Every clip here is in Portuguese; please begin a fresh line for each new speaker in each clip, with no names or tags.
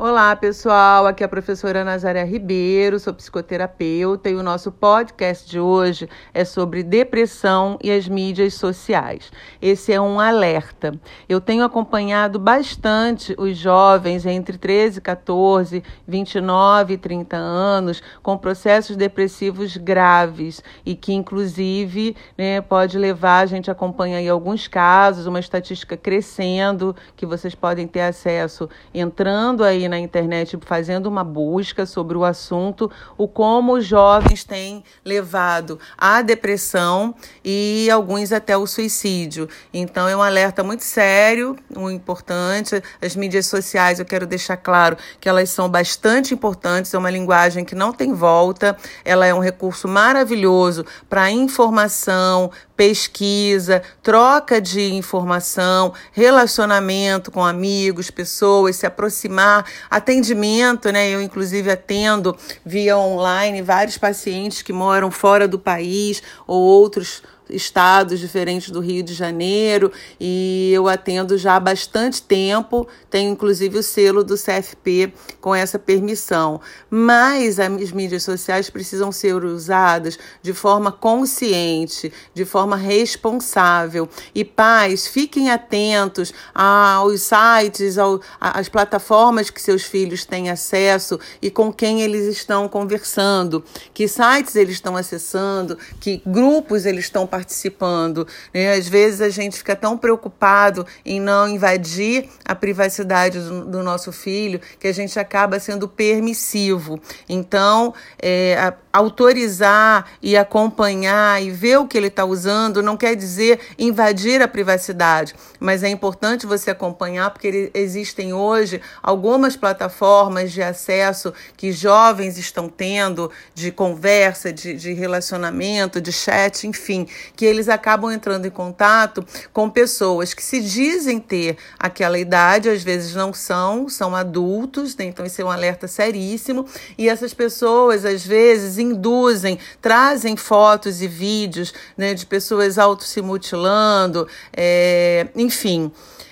Olá, pessoal. Aqui é a professora Nazaré Ribeiro, sou psicoterapeuta e o nosso podcast de hoje é sobre depressão e as mídias sociais. Esse é um alerta. Eu tenho acompanhado bastante os jovens entre 13, 14, 29 e 30 anos com processos depressivos graves e que, inclusive, né, pode levar, a gente acompanha aí alguns casos, uma estatística crescendo que vocês podem ter acesso entrando aí na internet fazendo uma busca sobre o assunto, o como os jovens têm levado à depressão e alguns até o suicídio. Então é um alerta muito sério, muito importante. As mídias sociais, eu quero deixar claro que elas são bastante importantes, é uma linguagem que não tem volta, ela é um recurso maravilhoso para informação, pesquisa, troca de informação, relacionamento com amigos, pessoas, se aproximar, atendimento, né? Eu, inclusive, atendo via online vários pacientes que moram fora do país ou outros estados diferentes do Rio de Janeiro e eu atendo já há bastante tempo, tenho inclusive o selo do CFP com essa permissão. Mas as mídias sociais precisam ser usadas de forma consciente, de forma responsável. E pais, fiquem atentos aos sites, às plataformas que seus filhos têm acesso e com quem eles estão conversando, que sites eles estão acessando, que grupos eles estão participando participando. Né? Às vezes a gente fica tão preocupado em não invadir a privacidade do, do nosso filho que a gente acaba sendo permissivo. Então, é, a, autorizar e acompanhar e ver o que ele está usando não quer dizer invadir a privacidade, mas é importante você acompanhar porque existem hoje algumas plataformas de acesso que jovens estão tendo de conversa, de, de relacionamento, de chat, enfim, que eles acabam entrando em contato com pessoas que se dizem ter aquela idade, às vezes não são, são adultos, né? então isso é um alerta seríssimo, e essas pessoas às vezes induzem, trazem fotos e vídeos né, de pessoas auto se mutilando, é, enfim.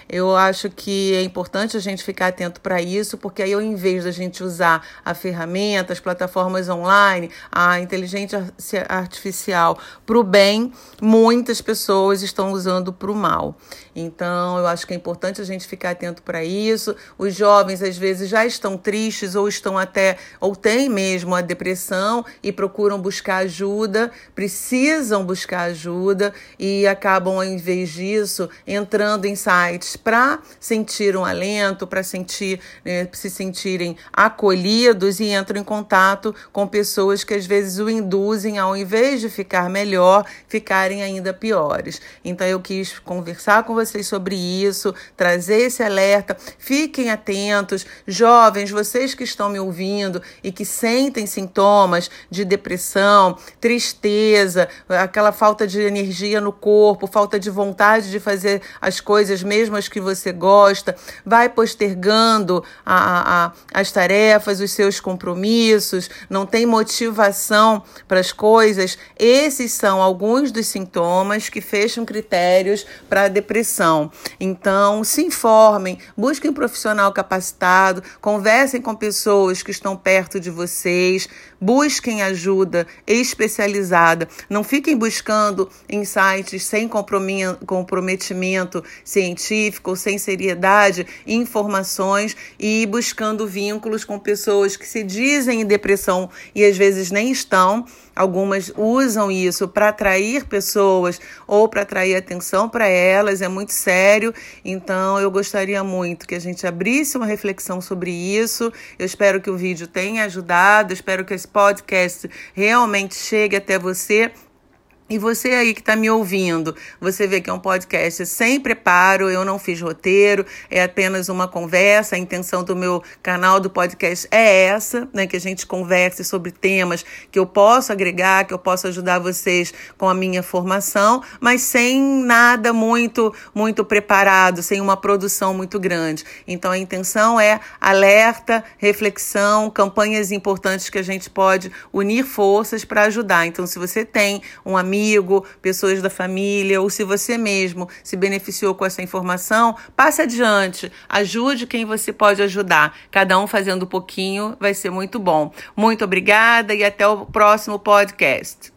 Eu acho que é importante a gente ficar atento para isso, porque aí, ao invés da gente usar a ferramenta, as plataformas online, a inteligência artificial para o bem, muitas pessoas estão usando para o mal. Então, eu acho que é importante a gente ficar atento para isso. Os jovens, às vezes, já estão tristes ou estão até, ou têm mesmo a depressão e procuram buscar ajuda, precisam buscar ajuda e acabam, ao invés disso, entrando em sites para sentir um alento, para sentir, né, se sentirem acolhidos e entram em contato com pessoas que às vezes o induzem, ao invés de ficar melhor, ficarem ainda piores. Então eu quis conversar com vocês sobre isso, trazer esse alerta. Fiquem atentos, jovens, vocês que estão me ouvindo e que sentem sintomas de depressão, tristeza, aquela falta de energia no corpo, falta de vontade de fazer as coisas mesmo que você gosta, vai postergando a, a, as tarefas, os seus compromissos, não tem motivação para as coisas. Esses são alguns dos sintomas que fecham critérios para a depressão. Então, se informem, busquem um profissional capacitado, conversem com pessoas que estão perto de vocês, busquem ajuda especializada. Não fiquem buscando em sites sem comprometimento científico ou sem seriedade informações e buscando vínculos com pessoas que se dizem em depressão e às vezes nem estão. Algumas usam isso para atrair pessoas ou para atrair atenção para elas, é muito sério. Então, eu gostaria muito que a gente abrisse uma reflexão sobre isso. Eu espero que o vídeo tenha ajudado, espero que esse podcast realmente chegue até você e você aí que está me ouvindo, você vê que é um podcast sem preparo, eu não fiz roteiro, é apenas uma conversa. A intenção do meu canal do podcast é essa, né? Que a gente converse sobre temas que eu posso agregar, que eu posso ajudar vocês com a minha formação, mas sem nada muito, muito preparado, sem uma produção muito grande. Então a intenção é alerta, reflexão, campanhas importantes que a gente pode unir forças para ajudar. Então, se você tem um amigo, amigo, pessoas da família, ou se você mesmo se beneficiou com essa informação, passe adiante, ajude quem você pode ajudar. Cada um fazendo um pouquinho vai ser muito bom. Muito obrigada e até o próximo podcast.